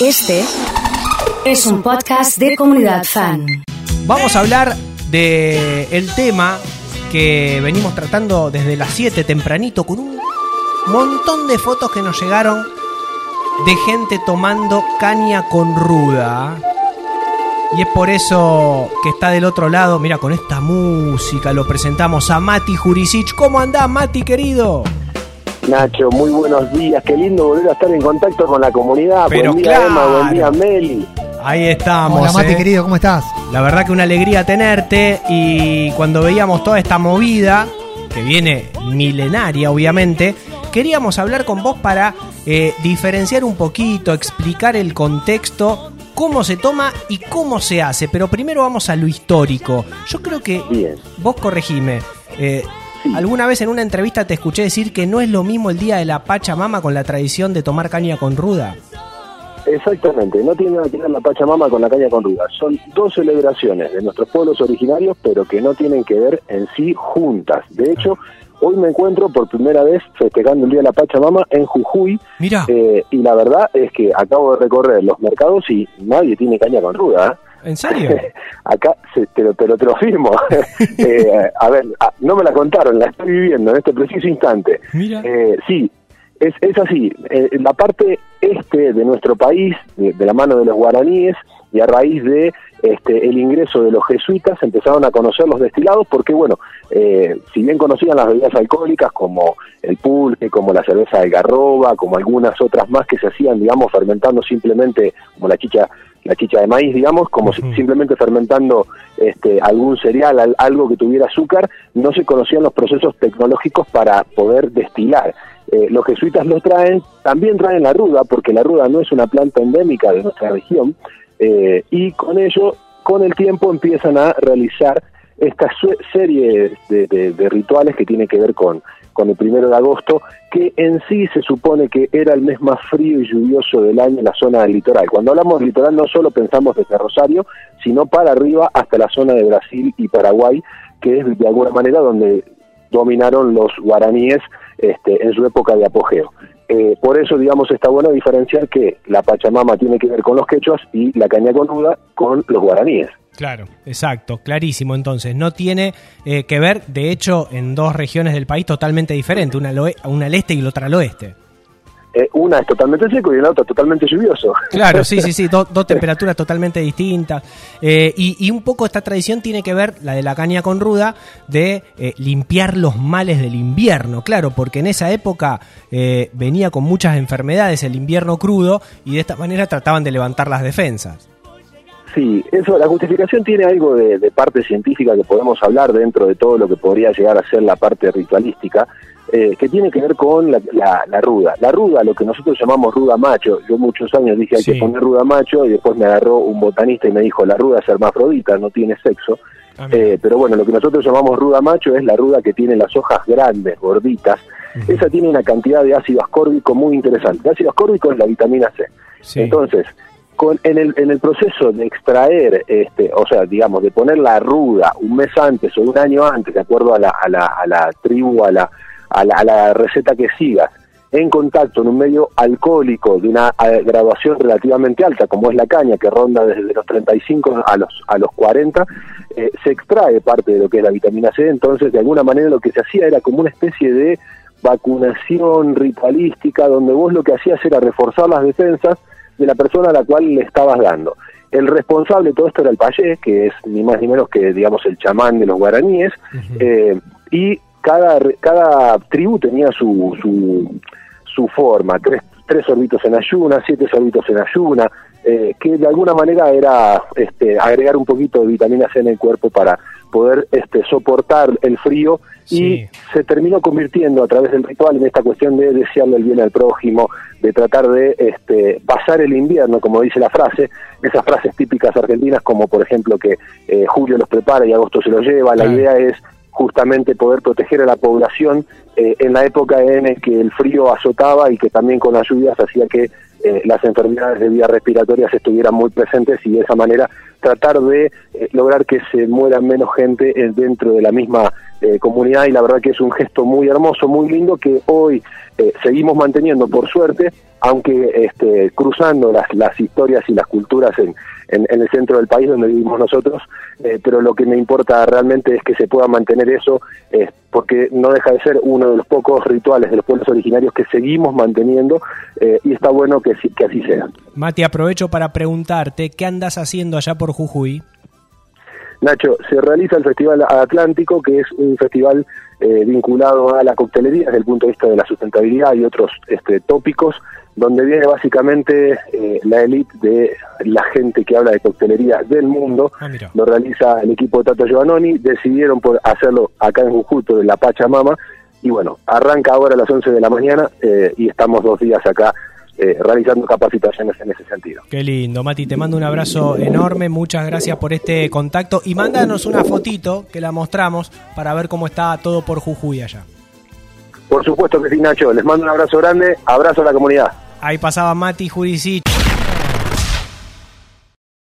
Este es un podcast de comunidad fan. Vamos a hablar de el tema que venimos tratando desde las 7 tempranito con un montón de fotos que nos llegaron de gente tomando caña con ruda. Y es por eso que está del otro lado, mira, con esta música lo presentamos a Mati Jurisic. ¿Cómo andás, Mati, querido? Nacho, muy buenos días. Qué lindo volver a estar en contacto con la comunidad. Pero buen día, claro. Emma. Buen día, Meli. Ahí estamos. Hola Mati, eh. querido, ¿cómo estás? La verdad que una alegría tenerte y cuando veíamos toda esta movida, que viene milenaria obviamente, queríamos hablar con vos para eh, diferenciar un poquito, explicar el contexto, cómo se toma y cómo se hace. Pero primero vamos a lo histórico. Yo creo que Bien. vos corregime. eh, Alguna vez en una entrevista te escuché decir que no es lo mismo el día de la Pachamama con la tradición de tomar caña con ruda. Exactamente, no tiene nada que ver la Pachamama con la caña con ruda. Son dos celebraciones de nuestros pueblos originarios, pero que no tienen que ver en sí juntas. De hecho, hoy me encuentro por primera vez festejando el Día de la Pachamama en Jujuy. Mira, eh, y la verdad es que acabo de recorrer los mercados y nadie tiene caña con ruda. ¿eh? ¿En serio? Acá se- te, lo, te, lo, firmo. Eh, a ver, a- no me la contaron, la estoy viviendo en este preciso instante. Mira. Eh, sí, es, es así. Eh, en la parte este de nuestro país, de, de la mano de los guaraníes, y a raíz de este, el ingreso de los jesuitas, empezaron a conocer los destilados, porque bueno, eh, si bien conocían las bebidas alcohólicas como el pulque, como la cerveza de garroba, como algunas otras más que se hacían, digamos, fermentando simplemente, como la chicha la chicha de maíz, digamos, como si- simplemente fermentando este, algún cereal, al- algo que tuviera azúcar, no se conocían los procesos tecnológicos para poder destilar. Eh, los jesuitas lo traen, también traen la ruda, porque la ruda no es una planta endémica de nuestra región, eh, y con ello, con el tiempo, empiezan a realizar esta serie de, rituales que tiene que ver con, el primero de agosto, que en sí se supone que era el mes más frío y lluvioso del año en la zona del litoral. Cuando hablamos de litoral no solo pensamos desde Rosario, sino para arriba hasta la zona de Brasil y Paraguay, que es de alguna manera donde dominaron los guaraníes este, en su época de apogeo. Eh, por eso, digamos, está bueno diferenciar que la Pachamama tiene que ver con los quechuas y la caña con ruda con los guaraníes. Claro, exacto, clarísimo. Entonces, no tiene eh, que ver, de hecho, en dos regiones del país totalmente diferentes, una una al este y la otra al oeste. Eh, una es totalmente seco y la otra totalmente lluvioso. Claro, sí, sí, sí, do- dos temperaturas totalmente distintas. Eh, y, y un poco esta tradición tiene que ver, la de la caña con ruda, de eh, limpiar los males del invierno. Claro, porque en esa época eh, venía con muchas enfermedades el invierno crudo y de esta manera trataban de levantar las defensas. Sí, eso, la justificación tiene algo de, de parte científica que podemos hablar dentro de todo lo que podría llegar a ser la parte ritualística, eh, que tiene que ver con la, la- la ruda. La ruda, lo que nosotros llamamos ruda macho, yo muchos años dije hay Sí. que poner ruda macho y después me agarró un botanista y me dijo la ruda es hermafrodita, no tiene sexo. Ah. Eh, pero bueno, lo que nosotros llamamos ruda macho es la ruda que tiene las hojas grandes, gorditas. Esa tiene una cantidad de ácido ascórbico muy interesante. El ácido ascórbico es la vitamina C. Sí. Entonces, con, en, el, en el proceso de extraer, este, o sea, digamos, de poner la ruda un mes antes o un año antes, de acuerdo a la, a la, a la tribu, a la, a, la, a la receta que sigas, en contacto en un medio alcohólico de una eh, graduación relativamente alta, como es la caña, que ronda desde los 35 a los, a los 40, eh, se extrae parte de lo que es la vitamina C, entonces de alguna manera lo que se hacía era como una especie de vacunación ritualística, donde vos lo que hacías era reforzar las defensas de la persona a la cual le estabas dando. El responsable de todo esto era el payé, que es ni más ni menos que, digamos, el chamán de los guaraníes, eh, y cada, cada tribu tenía su, su, su forma, tres, tres sorbitos en ayuna, siete sorbitos en ayuna, eh, que de alguna manera era este, agregar un poquito de vitamina C en el cuerpo para poder este, soportar el frío. Sí. y se terminó convirtiendo a través del ritual en esta cuestión de desearle el bien al prójimo, de tratar de este, pasar el invierno, como dice la frase, esas frases típicas argentinas como por ejemplo que eh, julio los prepara y agosto se los lleva, la idea es justamente poder proteger a la población eh, en la época en que el frío azotaba y que también con las lluvias hacía que eh, las enfermedades de vías respiratorias estuvieran muy presentes y de esa manera tratar de eh, lograr que se muera menos gente dentro de la misma comunidad. Y la verdad que es un gesto muy hermoso, muy lindo que hoy seguimos manteniendo por suerte, aunque este, cruzando las, las historias y las culturas en, en, el centro del país donde vivimos nosotros, pero lo que me importa realmente es que se pueda mantener eso, porque no deja de ser uno de los pocos rituales de los pueblos originarios que seguimos manteniendo y está bueno que, que así sea. Mati, aprovecho para preguntarte, ¿qué andas haciendo allá por Jujuy? Nacho, se realiza el Festival Atlántico, que es un festival eh, vinculado a la coctelería desde el punto de vista de la sustentabilidad y otros este, tópicos, donde viene básicamente eh, la élite de la gente que habla de coctelería del mundo. Ah, Lo realiza el equipo de Tato Giovannoni, decidieron por hacerlo acá en Jujuy, en la Pachamama, y bueno, arranca ahora a las 11 de la mañana eh, y estamos dos días acá eh, realizando capacitaciones en ese sentido. Qué lindo, Mati, te mando un abrazo enorme, muchas gracias por este contacto y mándanos una fotito que la mostramos para ver cómo está todo por Jujuy allá. Por supuesto que sí, Nacho, les mando un abrazo grande, abrazo a la comunidad. Ahí pasaba Mati Juricic.